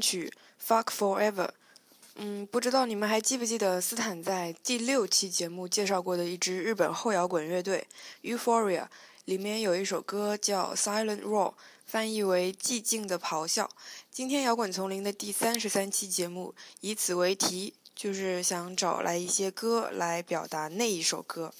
曲《Fuck Forever》。嗯，不知道你们还记不记得斯坦在第六期节目介绍过的一支日本后摇滚乐队 Euphoria，里面有一首歌叫《Silent Roar》，翻译为“寂静的咆哮”。今天摇滚丛林的第三十三期节目以此为题，就是想找来一些歌来表达那一首歌。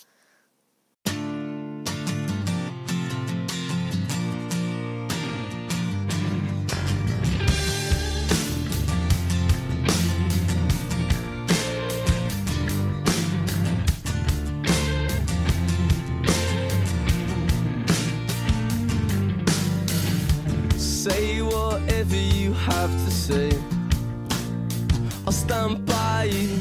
Say whatever you have to say. I'll stand by you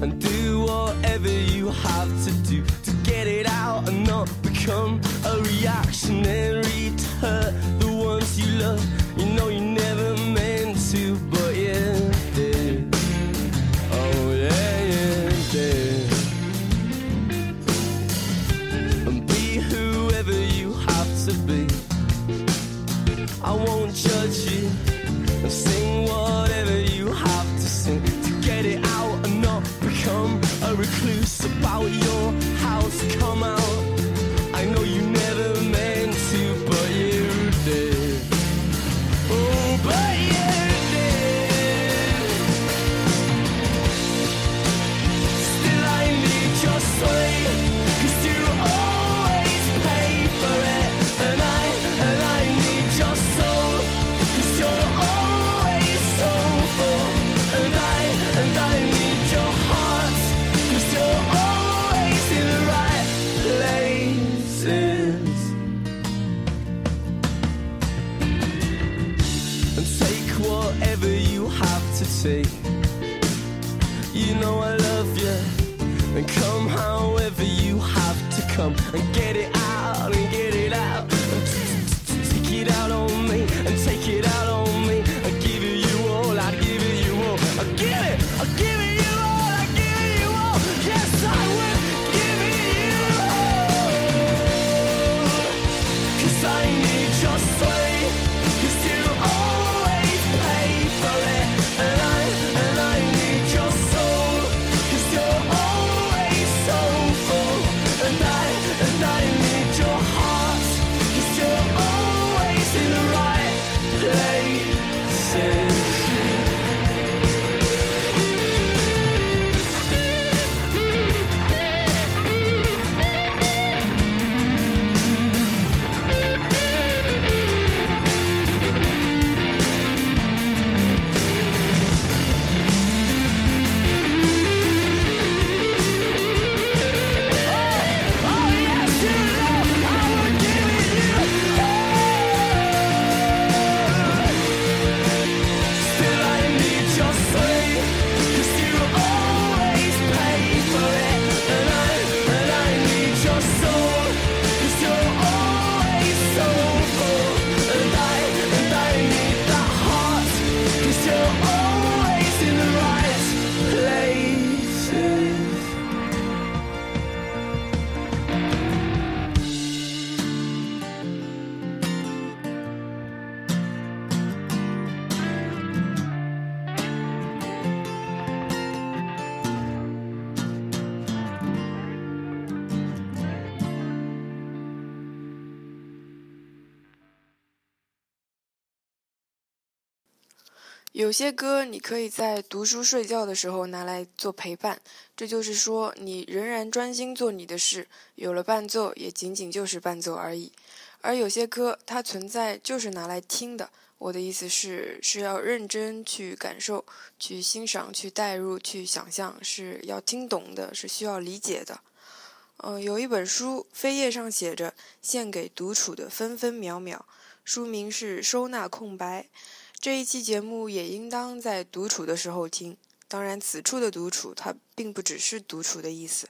and do whatever you have to do to get it out and not become a reactionary to hurt the ones you love. You know you never meant to, 有些歌你可以在读书睡觉的时候拿来做陪伴，这就是说你仍然专心做你的事，有了伴奏也仅仅就是伴奏而已。而有些歌它存在就是拿来听的，我的意思是是要认真去感受、去欣赏、去代入、去想象，是要听懂的，是需要理解的。嗯、有一本书扉页上写着“献给独处的分分秒秒”，书名是《收纳空白》。这一期节目也应当在独处的时候听。当然，此处的独处，它并不只是独处的意思。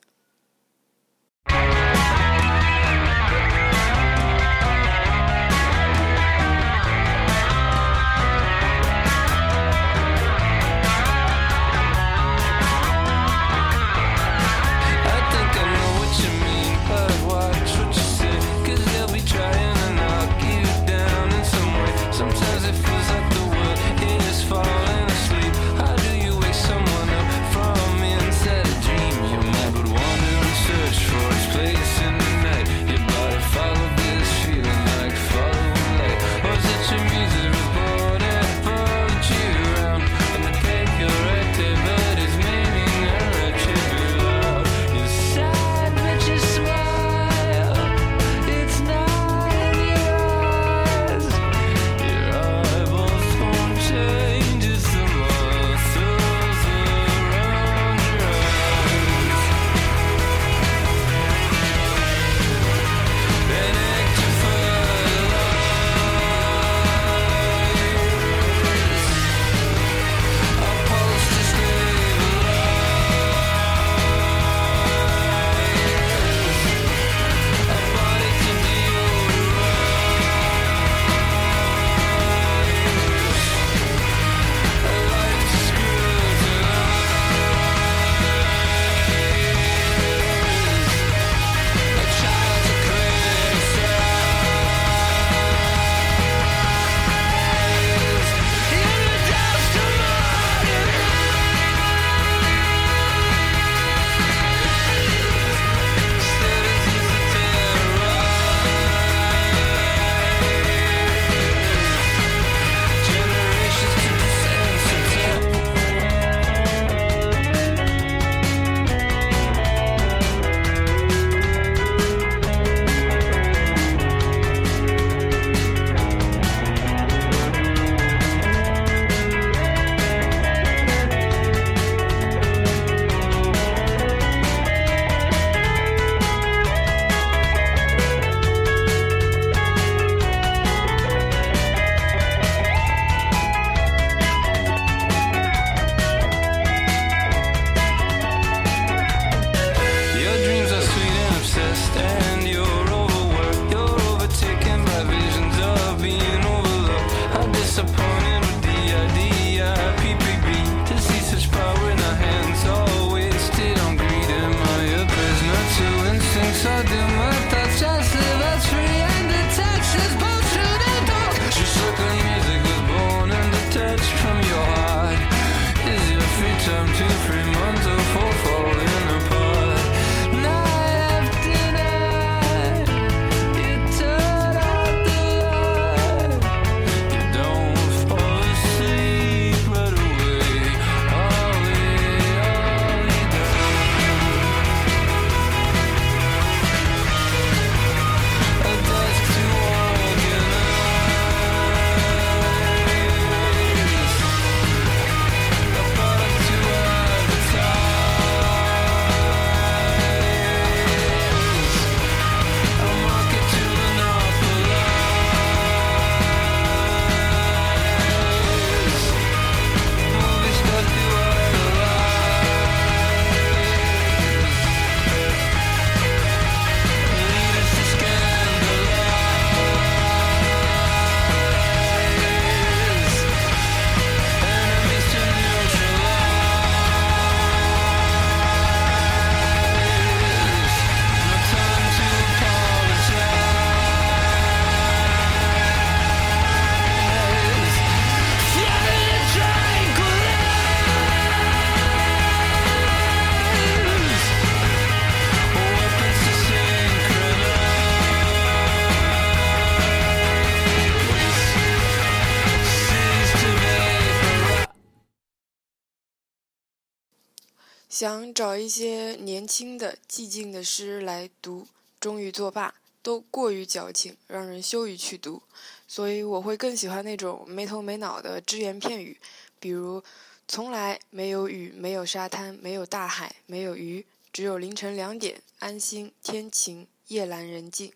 想找一些年轻的、寂静的诗来读，终于作罢，都过于矫情，让人羞于去读。所以我会更喜欢那种没头没脑的只言片语，比如“从来没有雨，没有沙滩，没有大海，没有鱼，只有凌晨两点，安心，天晴，夜阑人静”。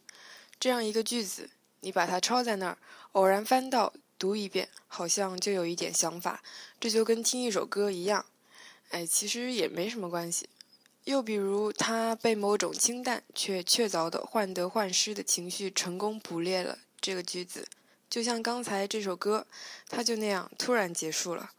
这样一个句子，你把它抄在那儿，偶然翻到读一遍，好像就有一点想法。这就跟听一首歌一样。哎，其实也没什么关系。又比如，他被某种清淡却确凿的患得患失的情绪成功捕猎了。这个句子，就像刚才这首歌，他就那样突然结束了。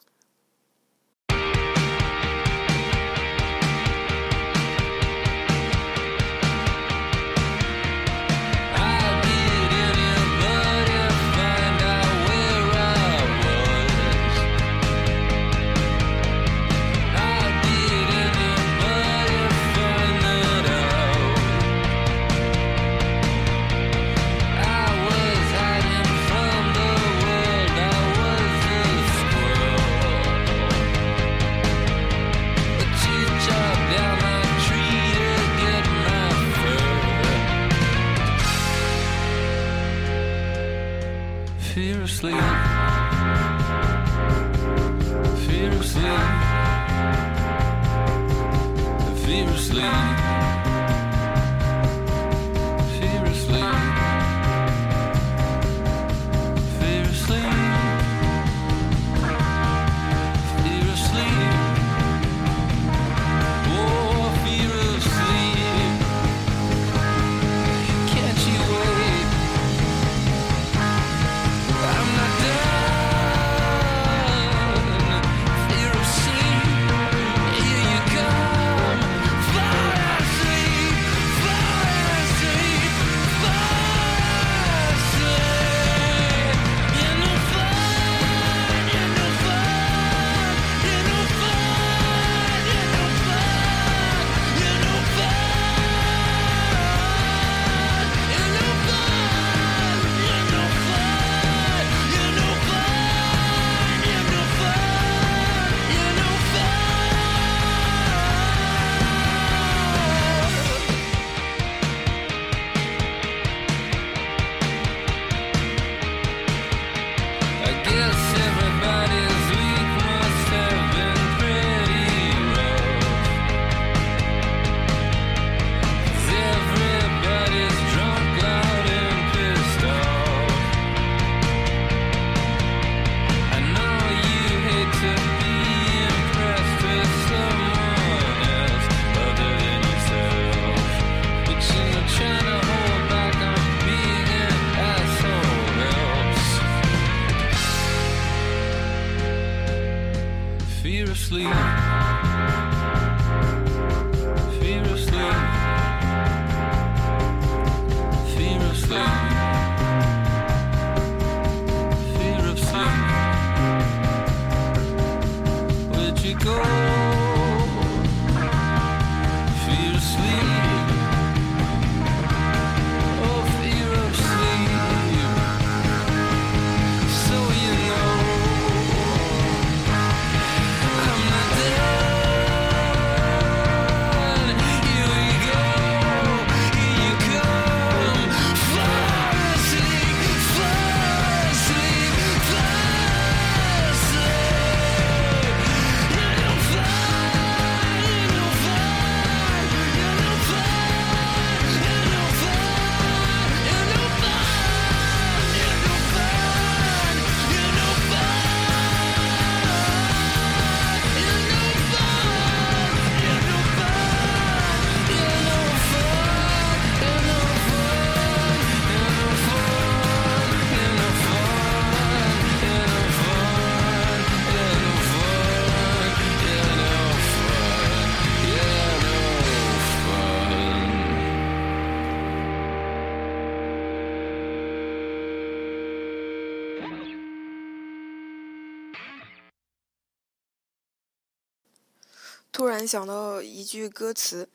突然想到一句歌词，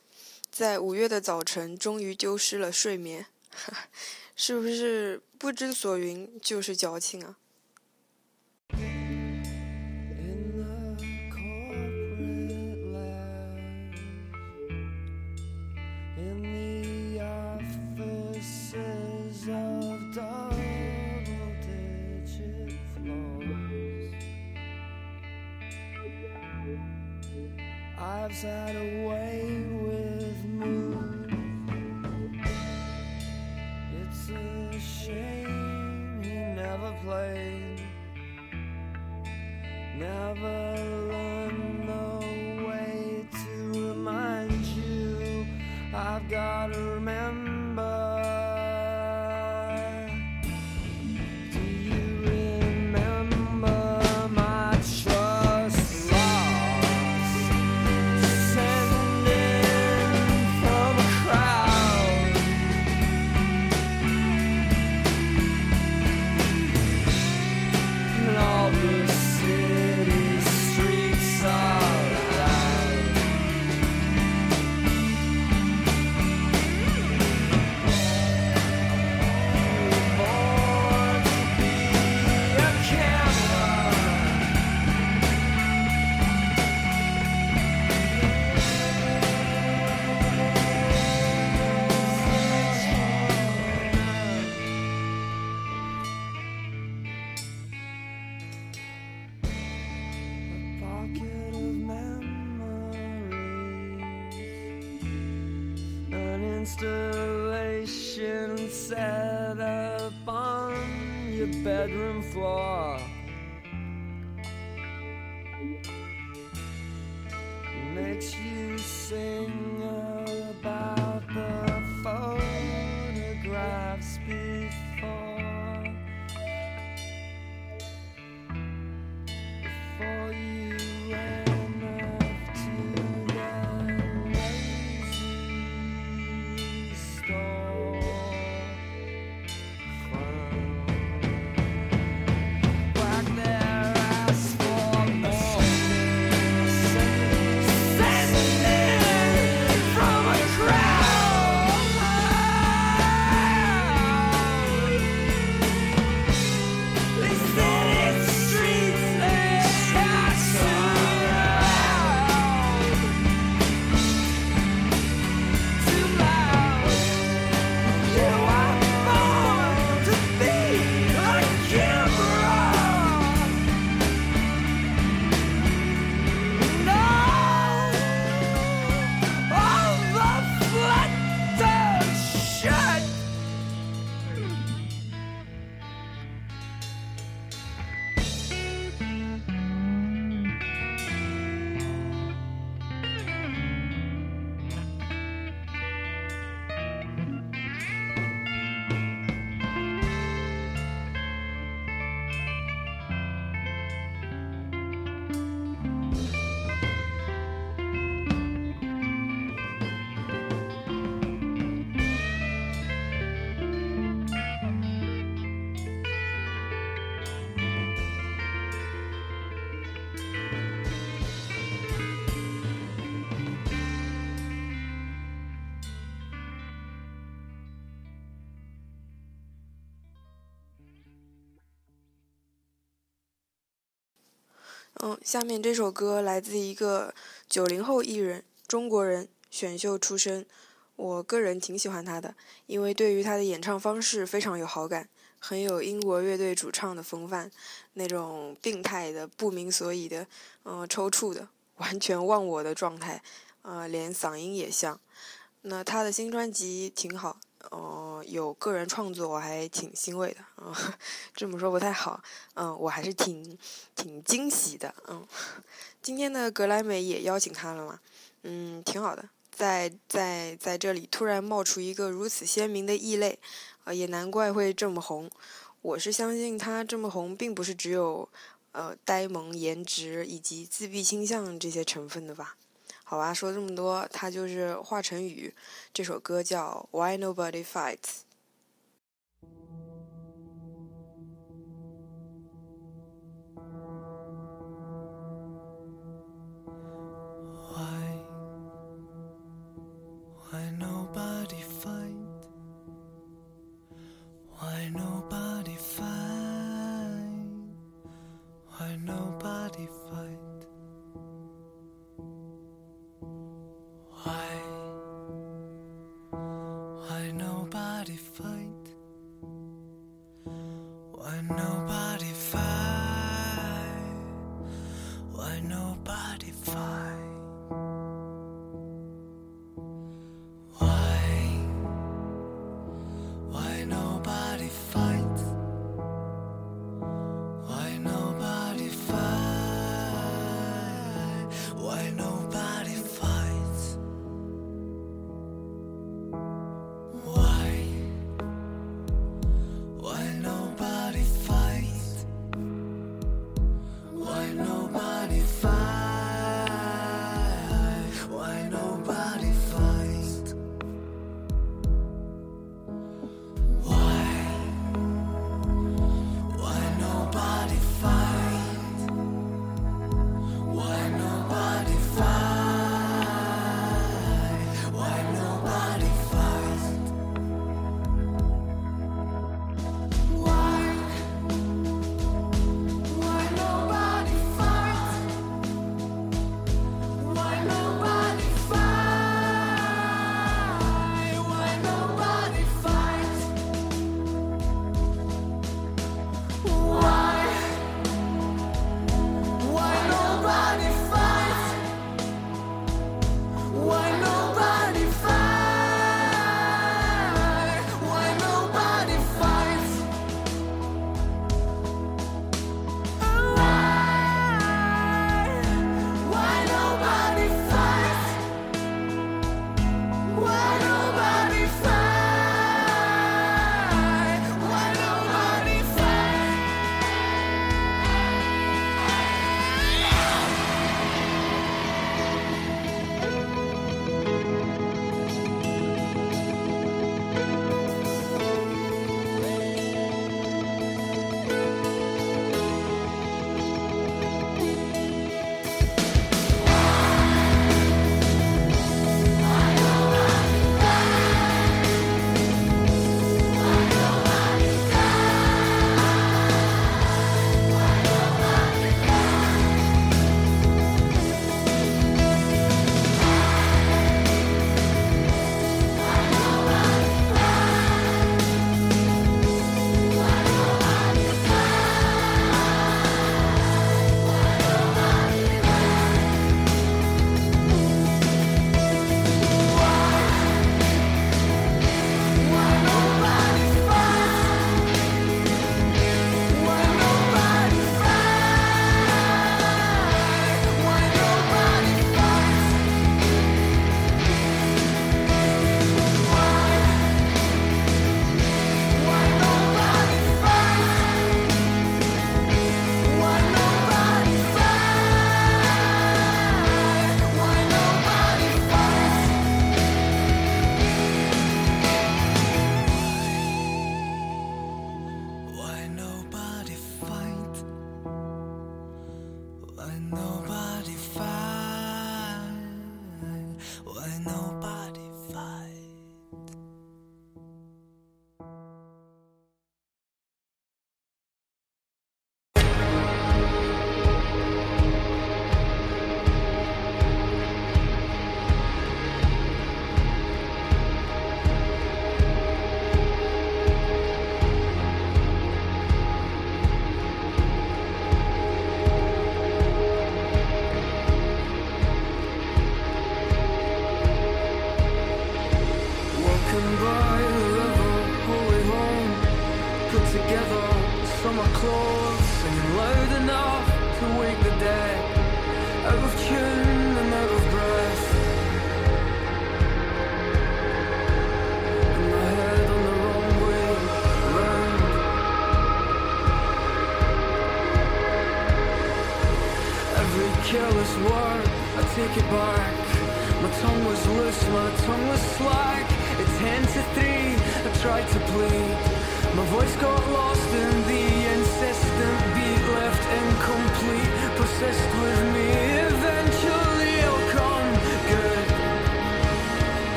在五月的早晨，终于丢失了睡眠，是不是不知所云就是矫情啊？lives out of way. 嗯，下面这首歌来自一个九零后艺人，中国人，选秀出身。我个人挺喜欢他的，因为对于他的演唱方式非常有好感，很有英国乐队主唱的风范，那种病态的、不明所以的，嗯、抽搐的、完全忘我的状态，呃，连嗓音也像。那他的新专辑挺好，呃，有个人创作，我还挺欣慰的，啊、这么说不太好，嗯、我还是挺挺惊喜的，嗯。今天的格莱美也邀请他了嘛，嗯，挺好的。在在在这里突然冒出一个如此鲜明的异类，啊、也难怪会这么红。我是相信他这么红，并不是只有呃呆萌、颜值以及自闭倾向这些成分的吧？好吧，说这么多，他就是华晨宇，这首歌叫《Why Nobody Fights》。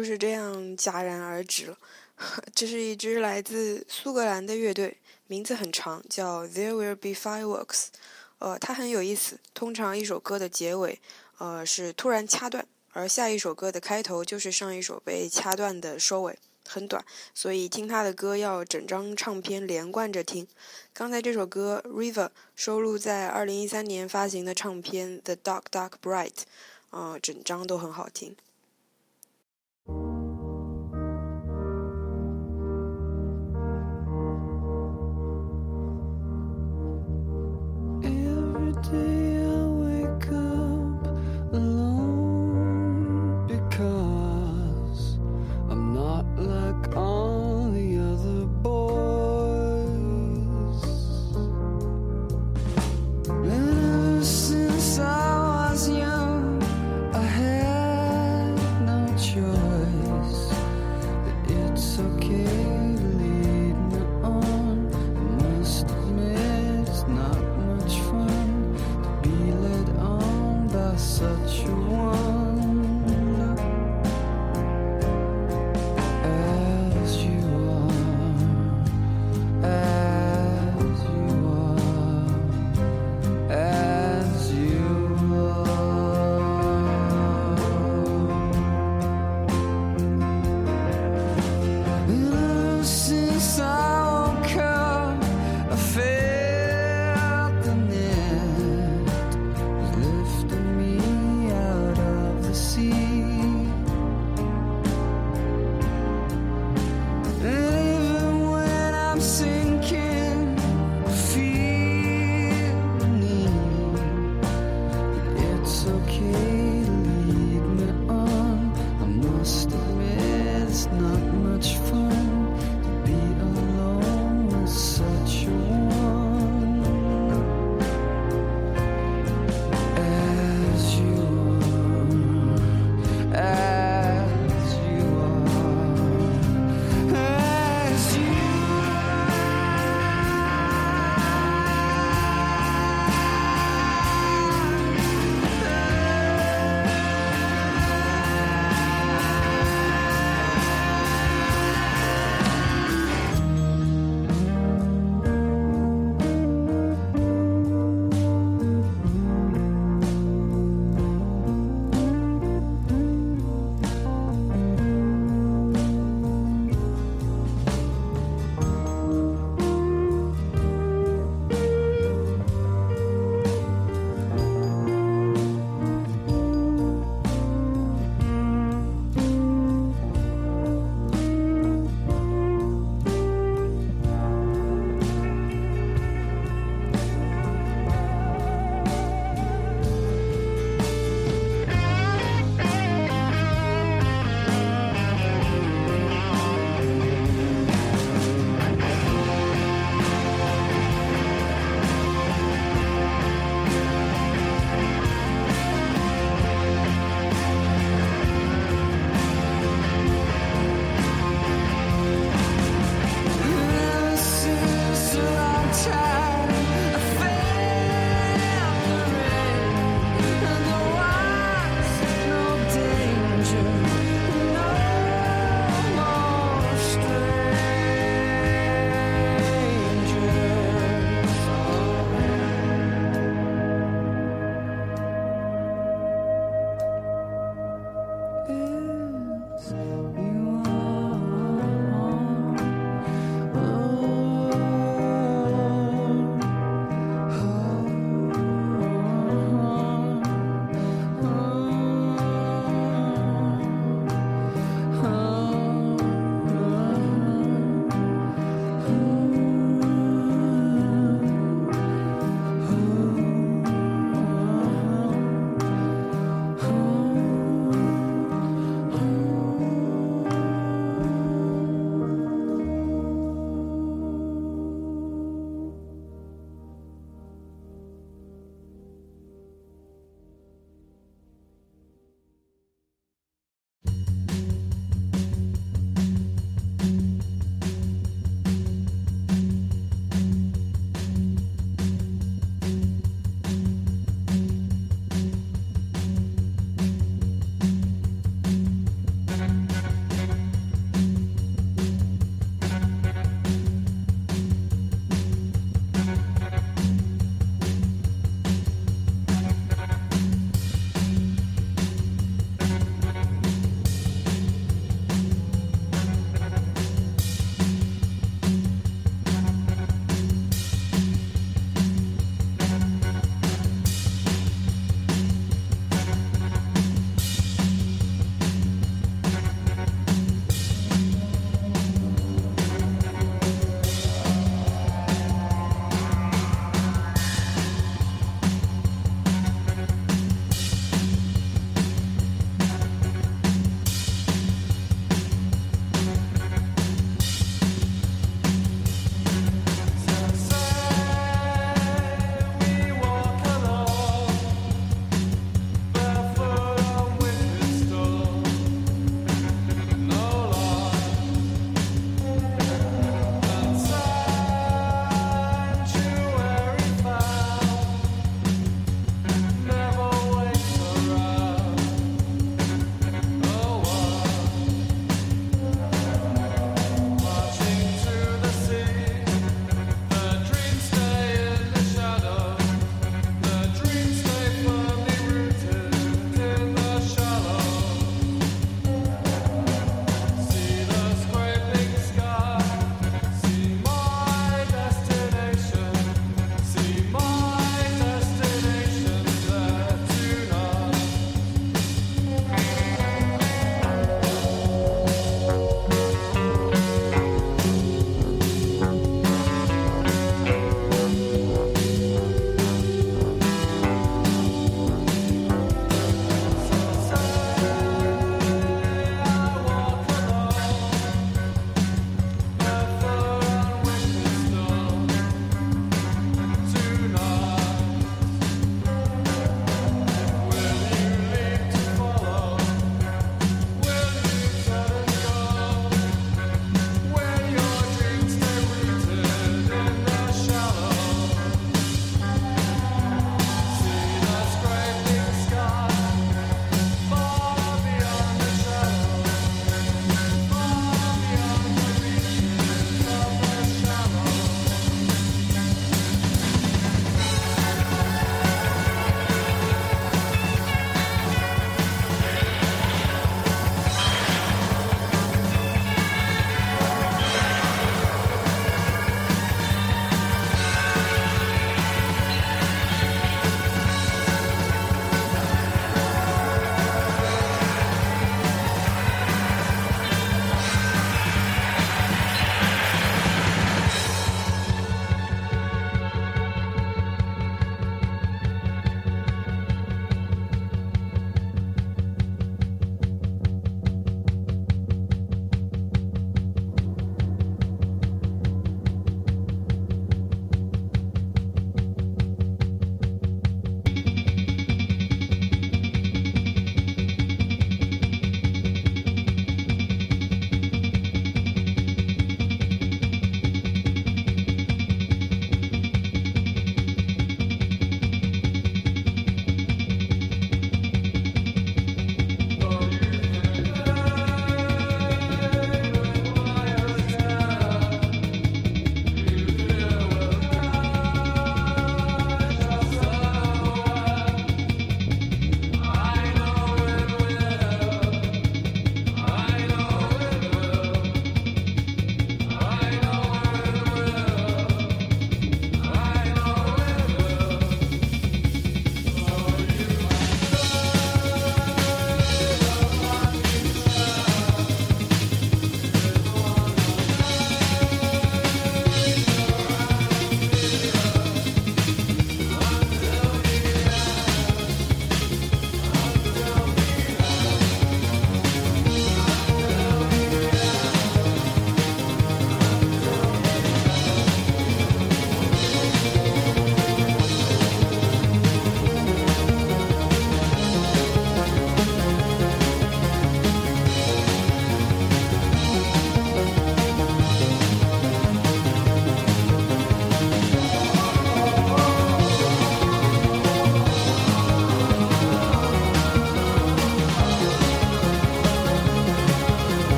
就是这样戛然而止了。呵，这是一支来自苏格兰的乐队，名字很长，叫 there will be fireworks 呃，它很有意思，通常一首歌的结尾呃是突然掐断，而下一首歌的开头就是上一首被掐断的收尾。很短，所以听他的歌要整张唱片连贯着听。刚才这首歌 river 收录在2013年发行的唱片 the dark dark bright 呃，整张都很好听。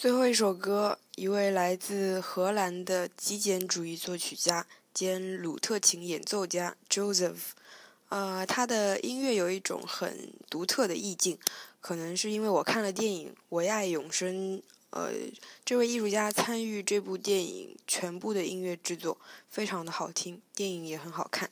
最后一首歌，一位来自荷兰的极简主义作曲家兼鲁特琴演奏家 Joseph，呃，他的音乐有一种很独特的意境，可能是因为我看了电影《唯爱永生》，呃，这位艺术家参与这部电影全部的音乐制作，非常的好听，电影也很好看。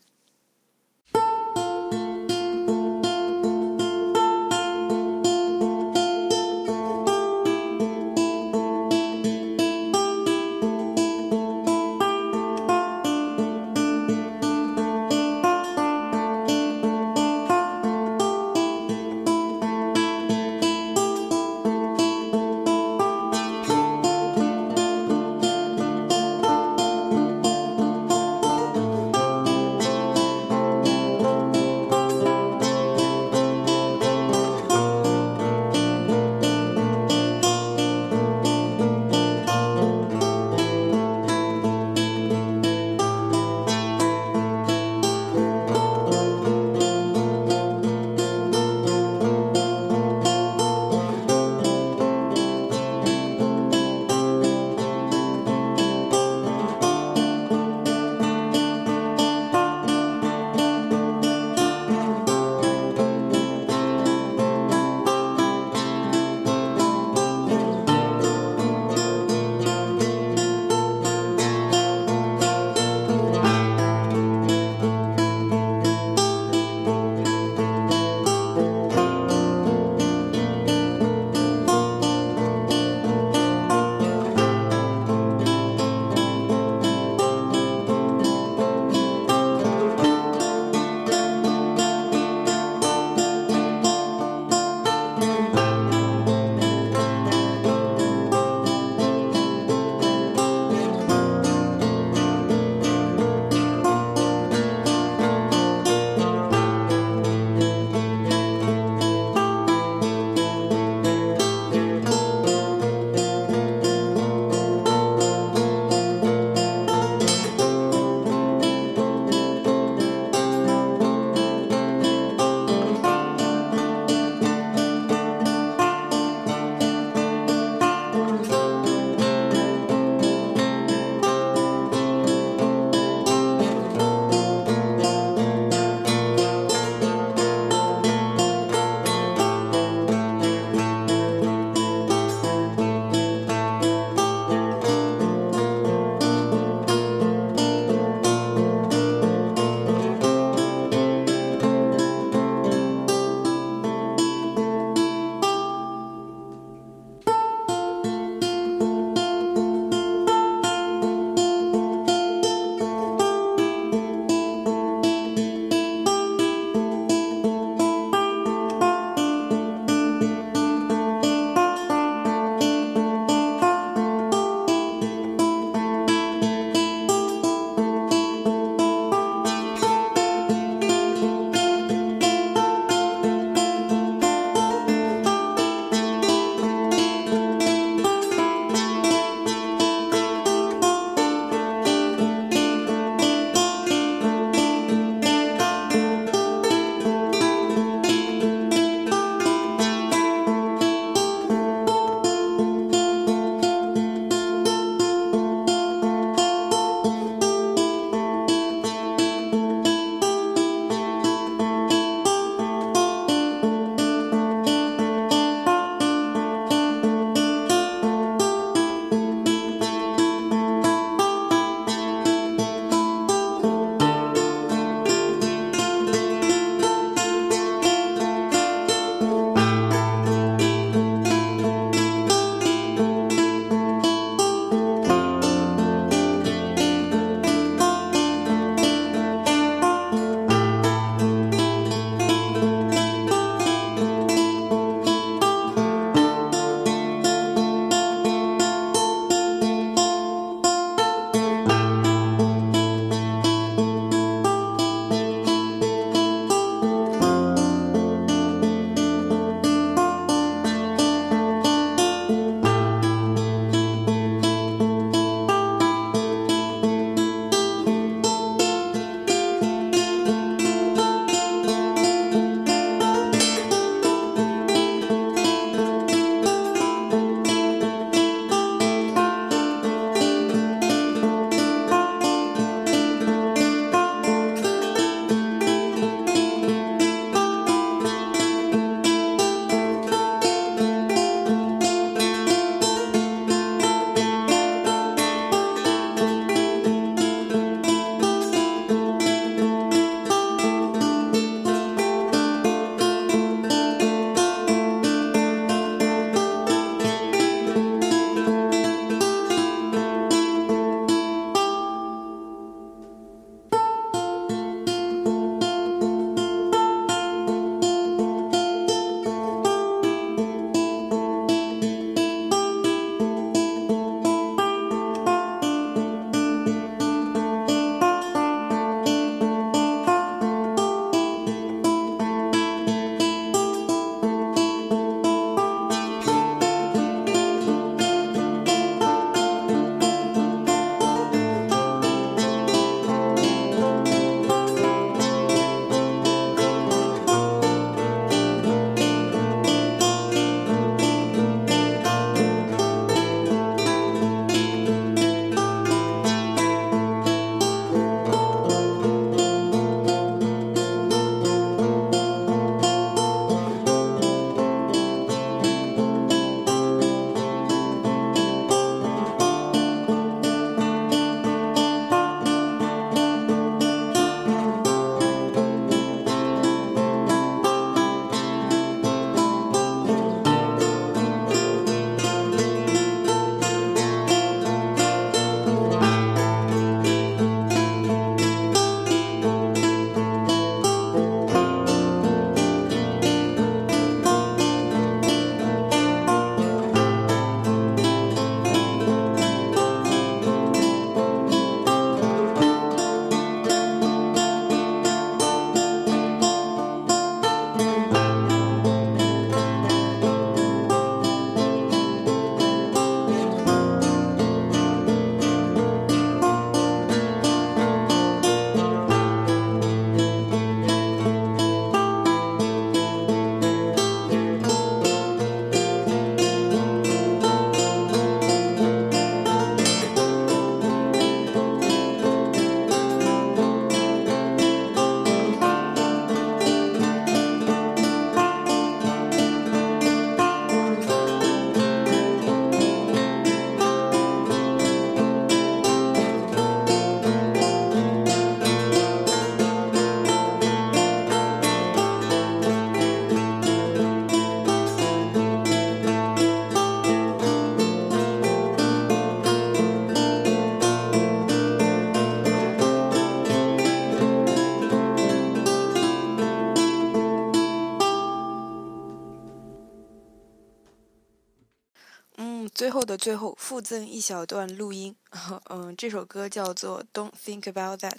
最后的最后附赠一小段录音，嗯，这首歌叫做《Don't Think About That》，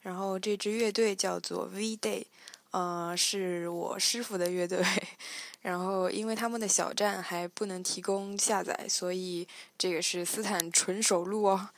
然后这支乐队叫做 V Day，呃，是我师傅的乐队，然后因为他们的小站还不能提供下载，所以这个是斯坦纯手录哦。